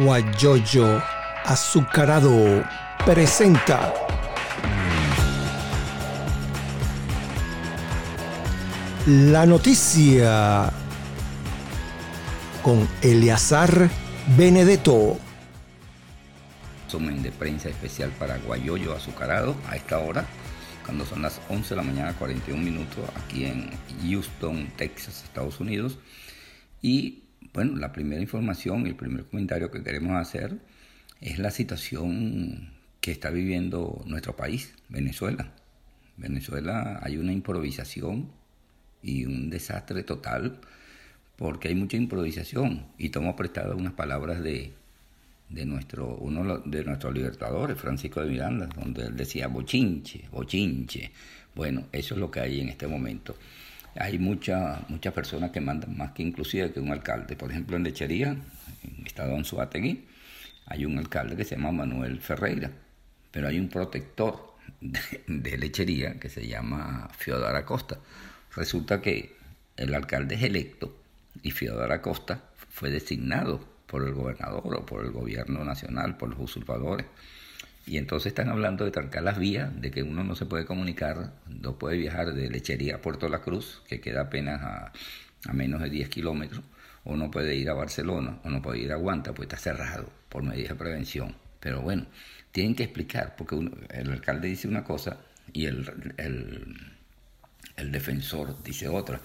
Guayoyo Azucarado presenta la noticia con Eleazar Benedetto. Resumen de prensa especial para Guayoyo Azucarado a esta hora, cuando son las 11 de la mañana 41 minutos aquí en Houston, Texas, Estados Unidos. Y bueno, la primera información y el primer comentario que queremos hacer es la situación que está viviendo nuestro país, Venezuela. Venezuela hay una improvisación y un desastre total porque hay mucha improvisación y tomo prestado unas palabras de, de nuestro uno de nuestros libertadores, Francisco de Miranda, donde él decía bochinche, bochinche. Bueno, eso es lo que hay en este momento. Hay muchas muchas personas que mandan más que inclusive que un alcalde. Por ejemplo, en Lechería, en Estado Anzuategui, hay un alcalde que se llama Manuel Ferreira, pero hay un protector de, lechería que se llama Fiodor Acosta. Resulta que el alcalde es electo y Fiodor Acosta fue designado por el gobernador o por el gobierno nacional, por los usurpadores. Y entonces están hablando de trancar las vías, de que uno no se puede comunicar, no puede viajar de Lechería a Puerto La Cruz, que queda apenas a, menos de 10 kilómetros, o no puede ir a Barcelona, o no puede ir a Guanta, pues está cerrado por medidas de prevención. Pero bueno, tienen que explicar, porque el alcalde dice una cosa y el, el, el defensor dice otra.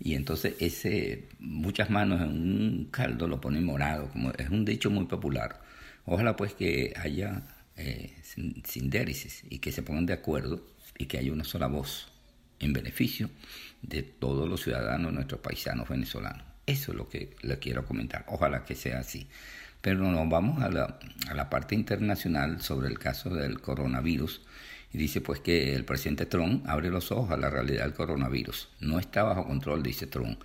Y entonces ese muchas manos en un caldo lo ponen morado, como es un dicho muy popular. Ojalá pues que haya eh, sindérisis y que se pongan de acuerdo y que haya una sola voz en beneficio de todos los ciudadanos, nuestros paisanos venezolanos. Eso es lo que le quiero comentar. Ojalá que sea así. Pero nos vamos a la, a la parte internacional sobre el caso del coronavirus. Y dice pues que el presidente Trump abre los ojos a la realidad del coronavirus. No está bajo control, dice Trump.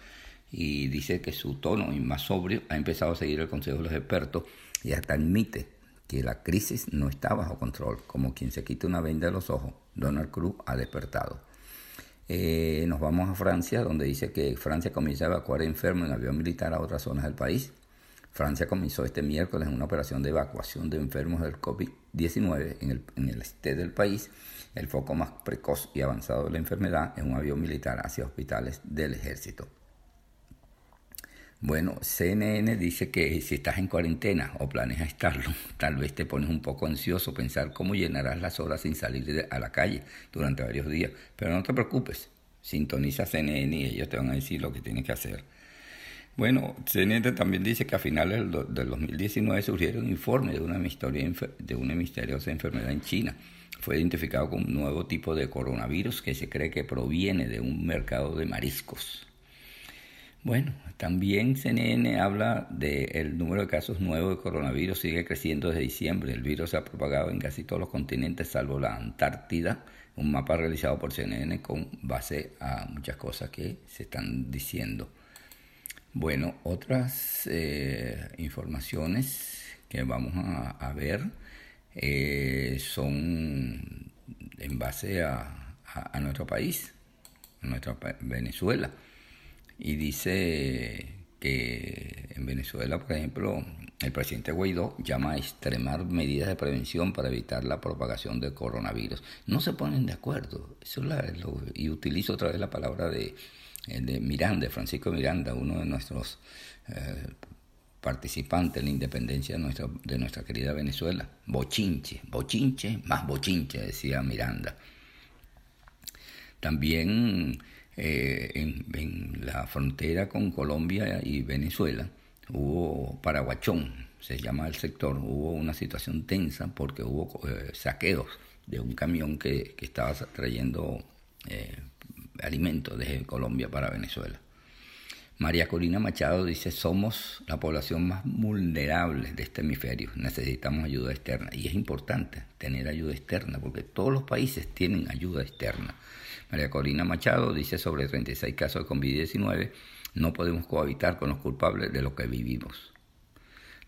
Y dice que su tono y más sobrio ha empezado a seguir el consejo de los expertos y hasta admite que la crisis no está bajo control. Como quien se quita una venda de los ojos, Donald Cruz ha despertado. Eh, nos vamos a Francia, donde dice que Francia comienza a evacuar enfermos en avión militar a otras zonas del país. Francia comenzó este miércoles una operación de evacuación de enfermos del COVID-19 en el, en el este del país. El foco más precoz y avanzado de la enfermedad es un avión militar hacia hospitales del ejército. Bueno, CNN dice que si estás en cuarentena o planeas estarlo, tal vez te pones un poco ansioso pensar cómo llenarás las horas sin salir a la calle durante varios días. Pero no te preocupes, sintoniza CNN y ellos te van a decir lo que tienes que hacer. Bueno, CNN también dice que a finales del 2019 surgieron informes de una, de una misteriosa enfermedad en China. Fue identificado como un nuevo tipo de coronavirus que se cree que proviene de un mercado de mariscos. Bueno, también CNN habla del número de casos nuevos de coronavirus sigue creciendo desde diciembre. El virus se ha propagado en casi todos los continentes salvo la Antártida. Un mapa realizado por CNN con base a muchas cosas que se están diciendo. Bueno, otras eh, informaciones que vamos a, ver eh, son en base a, nuestro país, a nuestra Venezuela. Y dice que en Venezuela, por ejemplo, el presidente Guaidó llama a extremar medidas de prevención para evitar la propagación del coronavirus. No se ponen de acuerdo. Eso y utilizo otra vez la palabra de eh, de Miranda, Francisco Miranda, uno de nuestros eh, participantes en la independencia de nuestra, de nuestra querida Venezuela. Bochinche, bochinche, más bochinche, decía Miranda. También eh, en, la frontera con Colombia y Venezuela hubo Paraguachón, se llama el sector, hubo una situación tensa porque hubo saqueos de un camión que, que estaba trayendo alimentos desde Colombia para Venezuela. María Corina Machado dice, somos la población más vulnerable de este hemisferio, necesitamos ayuda externa. Y es importante tener ayuda externa, porque todos los países tienen ayuda externa. María Corina Machado dice sobre 36 casos de COVID-19, no podemos cohabitar con los culpables de lo que vivimos.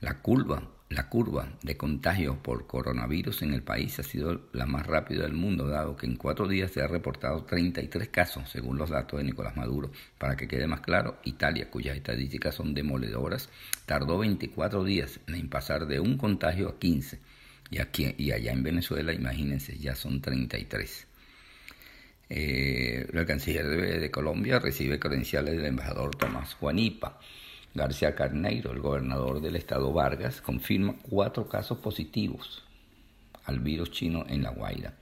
La culpa la curva de contagios por coronavirus en el país ha sido la más rápida del mundo, dado que en cuatro días se ha reportado 33 casos, según los datos de Nicolás Maduro. Para que quede más claro, Italia, cuyas estadísticas son demoledoras, tardó 24 días en pasar de un contagio a 15. Y, aquí, y allá en Venezuela, imagínense, ya son 33. Eh, el canciller de, de Colombia recibe credenciales del embajador Tomás Juanipa. García Carneiro, el gobernador del estado Vargas, confirma cuatro casos positivos al virus chino en La Guaira.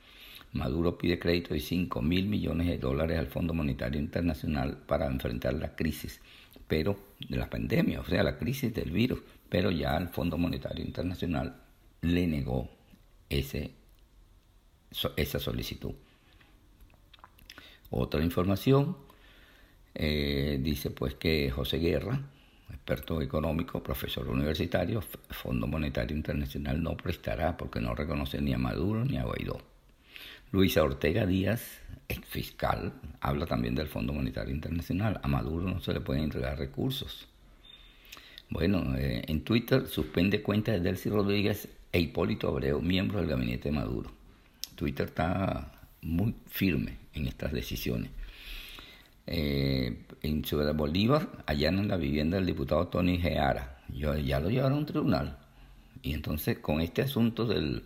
Maduro pide crédito de 5 mil millones de dólares al Fondo Monetario Internacional para enfrentar la crisis, pero de la pandemia, o sea, la crisis del virus, pero ya el Fondo Monetario Internacional le negó esa solicitud. Otra información eh, dice pues que José Guerra, experto económico, profesor universitario, Fondo Monetario Internacional no prestará porque no reconoce ni a Maduro ni a Guaidó. Luisa Ortega Díaz, ex fiscal, habla también del Fondo Monetario Internacional. A Maduro no se le pueden entregar recursos. Bueno, eh, en Twitter suspende cuentas de Delcy Rodríguez e Hipólito Abreu, miembros del gabinete de Maduro. Twitter está muy firme en estas decisiones. Eh, en Ciudad Bolívar allanan la vivienda del diputado Tony Geara. Ya lo llevaron a un tribunal. Y entonces con este asunto de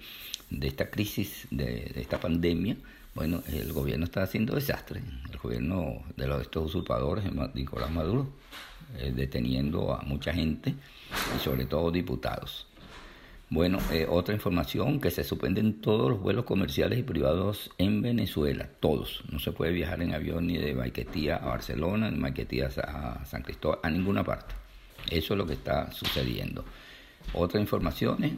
esta crisis, de, esta pandemia, bueno, el gobierno está haciendo desastre. El gobierno de los, estos usurpadores, Nicolás Maduro, eh, deteniendo a mucha gente y sobre todo diputados. Bueno, eh, otra información, que se suspenden todos los vuelos comerciales y privados en Venezuela, todos. No se puede viajar en avión ni de Maiquetía a Barcelona, ni Maiquetía a San Cristóbal, a ninguna parte. Eso es lo que está sucediendo. Otra información, eh,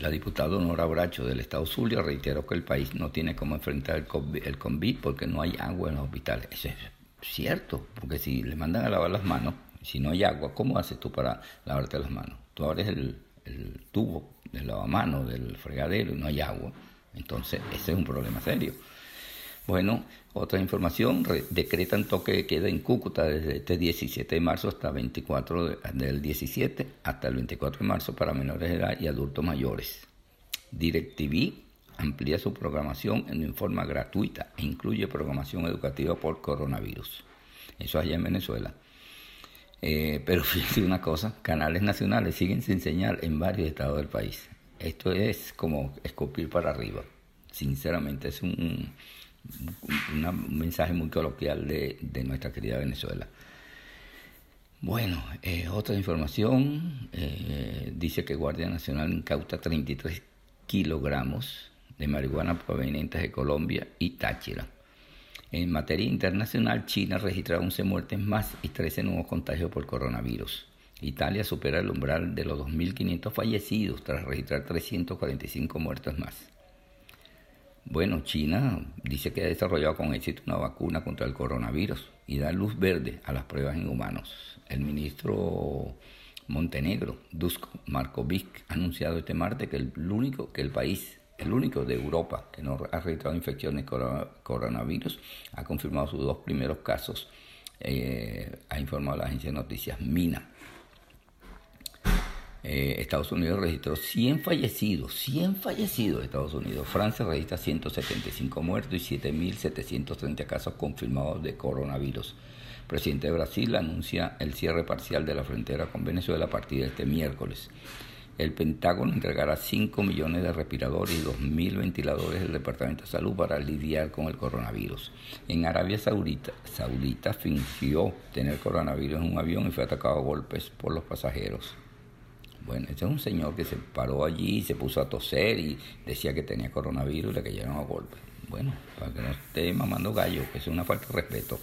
la diputada Nora Bracho del Estado Zulia reiteró que el país no tiene cómo enfrentar el COVID, el COVID porque no hay agua en los hospitales. Eso es cierto, porque si le mandan a lavar las manos, si no hay agua, ¿cómo haces tú para lavarte las manos? Tú abres el el tubo del lavamano del fregadero y no hay agua, entonces ese es un problema serio. Bueno, otra información, decretan toque de queda en Cúcuta desde este 17 de marzo hasta 24 del 17 hasta el 24 de marzo para menores de edad y adultos mayores. DirecTV amplía su programación en forma gratuita e incluye programación educativa por coronavirus. Eso allá en Venezuela. Eh, pero fíjense una cosa, canales nacionales siguen sin señal en varios estados del país. Esto es como escupir para arriba. Sinceramente es un, mensaje muy coloquial de, nuestra querida Venezuela. Bueno, eh, otra información, eh, dice que Guardia Nacional incauta 33 kilogramos de marihuana provenientes de Colombia y Táchira. En materia internacional, China registra 11 muertes más y 13 nuevos contagios por coronavirus. Italia supera el umbral de los 2.500 fallecidos tras registrar 345 muertes más. Bueno, China dice que ha desarrollado con éxito una vacuna contra el coronavirus y da luz verde a las pruebas en humanos. El ministro Montenegro, Dusko Markovic, ha anunciado este martes que el único que el país el único de Europa que no ha registrado infecciones de coronavirus, ha confirmado sus dos primeros casos, eh, ha informado la agencia de noticias MINA. Eh, Estados Unidos registró 100 fallecidos, 100 fallecidos Estados Unidos. Francia registra 175 muertos y 7.730 casos confirmados de coronavirus. El presidente de Brasil anuncia el cierre parcial de la frontera con Venezuela a partir de este miércoles el Pentágono entregará 5 millones de respiradores y 2.000 ventiladores del Departamento de Salud para lidiar con el coronavirus. En Arabia Saudita, Saudita fingió tener coronavirus en un avión y fue atacado a golpes por los pasajeros. Bueno, este es un señor que se paró allí, y se puso a toser y decía que tenía coronavirus y le cayeron a golpes. Bueno, para que no esté mamando gallo, que es una falta de respeto.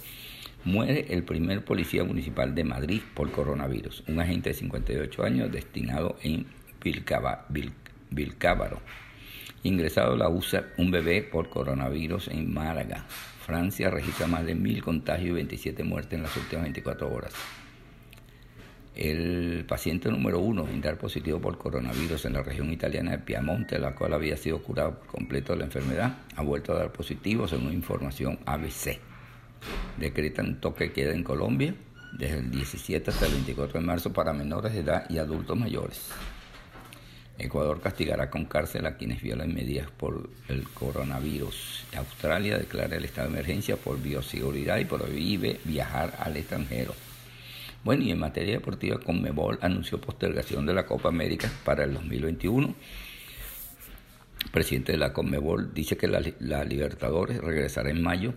Muere el primer policía municipal de Madrid por coronavirus, un agente de 58 años destinado en Vilcábaro. Ingresado a la USA un bebé por coronavirus en Málaga. Francia registra más de mil contagios y 27 muertes en las últimas 24 horas. El paciente número uno en dar positivo por coronavirus en la región italiana de Piamonte, la cual había sido curado completo de la enfermedad, ha vuelto a dar positivo según información ABC. Decretan toque queda en Colombia desde el 17 hasta el 24 de marzo para menores de edad y adultos mayores. Ecuador castigará con cárcel a quienes violen medidas por el coronavirus. Australia declara el estado de emergencia por bioseguridad y prohíbe viajar al extranjero. Bueno, y en materia deportiva, Conmebol anunció postergación de la Copa América para el 2021. El presidente de la Conmebol dice que la, la Libertadores regresará en mayo.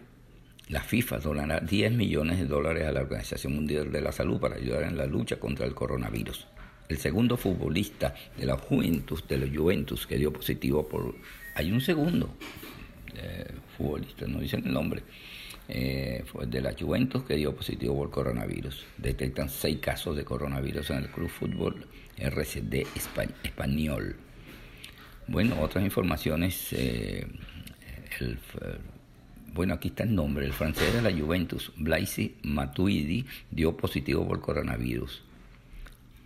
La FIFA donará 10 millones de dólares a la Organización Mundial de la Salud para ayudar en la lucha contra el coronavirus el segundo futbolista de la Juventus, de los Juventus, que dio positivo por... Hay un segundo eh, futbolista, no dicen el nombre, eh, de la Juventus que dio positivo por coronavirus. Detectan seis casos de coronavirus en el Club Fútbol RCD Español. Bueno, otras informaciones. Eh, bueno, aquí está el nombre. El francés de la Juventus, Blaise Matuidi, dio positivo por coronavirus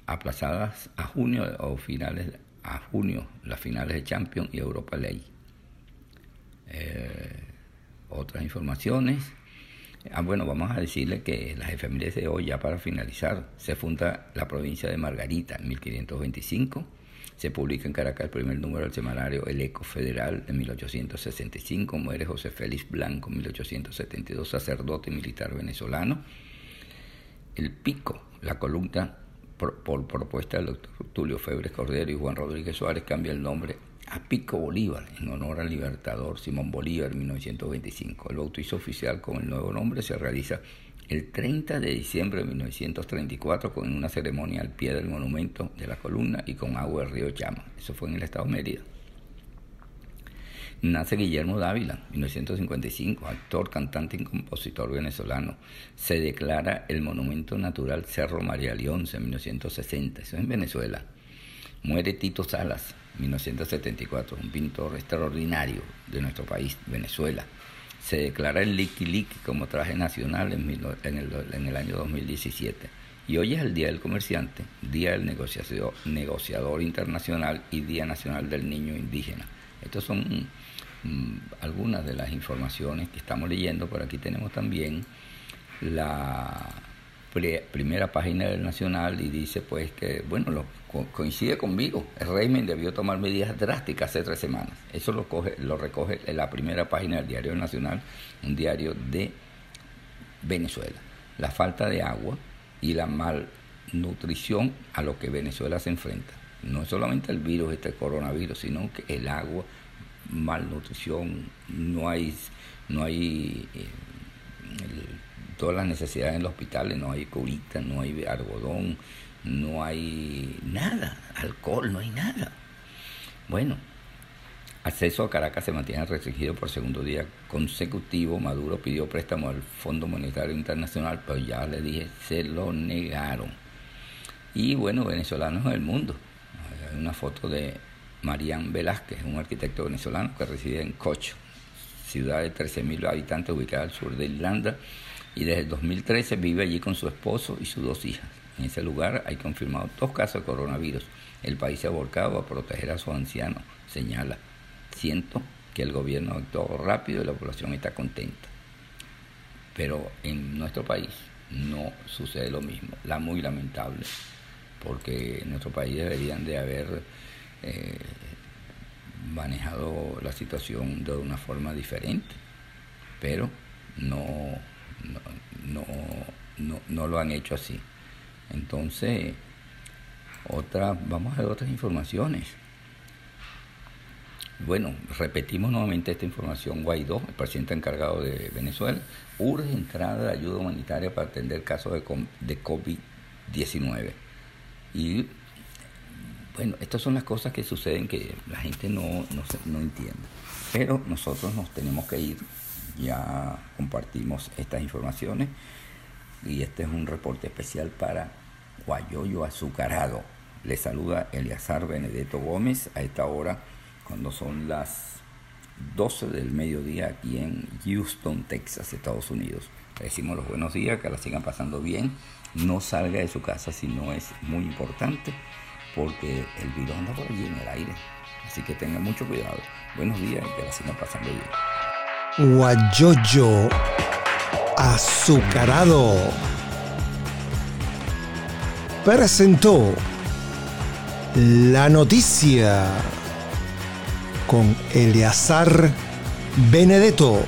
aplazadas a junio o finales a junio las finales de Champions y Europa League. Eh, otras informaciones. Ah, bueno, vamos a decirle que las efemérides de hoy, ya para finalizar, se funda la provincia de Margarita en 1525. Se publica en Caracas el primer número del semanario El Eco Federal de 1865. Muere José Félix Blanco en 1872, sacerdote militar venezolano. El Pico, la columna por, propuesta del doctor Tulio Febres Cordero y Juan Rodríguez Suárez, cambia el nombre a Pico Bolívar, en honor al libertador Simón Bolívar en 1925. El bautizo oficial con el nuevo nombre se realiza el 30 de diciembre de 1934 con una ceremonia al pie del monumento de la columna y con agua del río Chama. Eso fue en el estado Mérida. Nace Guillermo Dávila, 1955, actor, cantante y compositor venezolano. Se declara el monumento natural Cerro María León en 1960, eso es en Venezuela. Muere Tito Salas, 1974, un pintor extraordinario de nuestro país, Venezuela. Se declara el Liki Liki como traje nacional en, el, año 2017. Y hoy es el Día del Comerciante, Día del Negociador, Negociador Internacional y Día Nacional del Niño Indígena. Estos son algunas de las informaciones que estamos leyendo, por aquí tenemos también la primera página del Nacional y dice pues que, bueno, lo, coincide conmigo, el régimen debió tomar medidas drásticas hace tres semanas. Eso lo, coge, lo recoge en la primera página del Diario Nacional, un diario de Venezuela. La falta de agua y la malnutrición a lo que Venezuela se enfrenta. No solamente el virus, este coronavirus, sino que el agua, malnutrición, no hay, no hay eh, todas las necesidades en los hospitales, no hay curita, no hay algodón, no hay nada, alcohol, no hay nada. Bueno, acceso a Caracas se mantiene restringido por segundo día consecutivo. Maduro pidió préstamo al Fondo Monetario Internacional, pero ya le dije, se lo negaron. Y bueno, venezolanos en el mundo. Hay una foto de Marián Velázquez, un arquitecto venezolano que reside en Cocho, ciudad de 13.000 habitantes ubicada al sur de Irlanda, y desde el 2013 vive allí con su esposo y sus dos hijas. En ese lugar hay confirmados dos casos de coronavirus. El país se ha volcado a proteger a sus ancianos, señala. Siento que el gobierno actuó rápido y la población está contenta. Pero en nuestro país no sucede lo mismo. La muy lamentable, porque en nuestro país deberían de haber eh, manejado la situación de una forma diferente, pero no, no, no, no, lo han hecho así. Entonces, otra, vamos a ver otras informaciones. Bueno, repetimos nuevamente esta información. Guaidó, el presidente encargado de Venezuela, urge entrada de ayuda humanitaria para atender casos de, de COVID-19. Y bueno, estas son las cosas que suceden que la gente no, no, entiende. Pero nosotros nos tenemos que ir. Ya compartimos estas informaciones y este es un reporte especial para Guayoyo Azucarado. Le saluda Eliazar Benedetto Gómez a esta hora cuando son las 12 del mediodía aquí en Houston, Texas, Estados Unidos. Le decimos los buenos días, que la sigan pasando bien. No salga de su casa si no es muy importante porque el virus anda por allí en el aire. Así que tengan mucho cuidado. Buenos días que la sigan pasando bien. Guayoyo azucarado presentó La noticia con Eleazar Benedetto.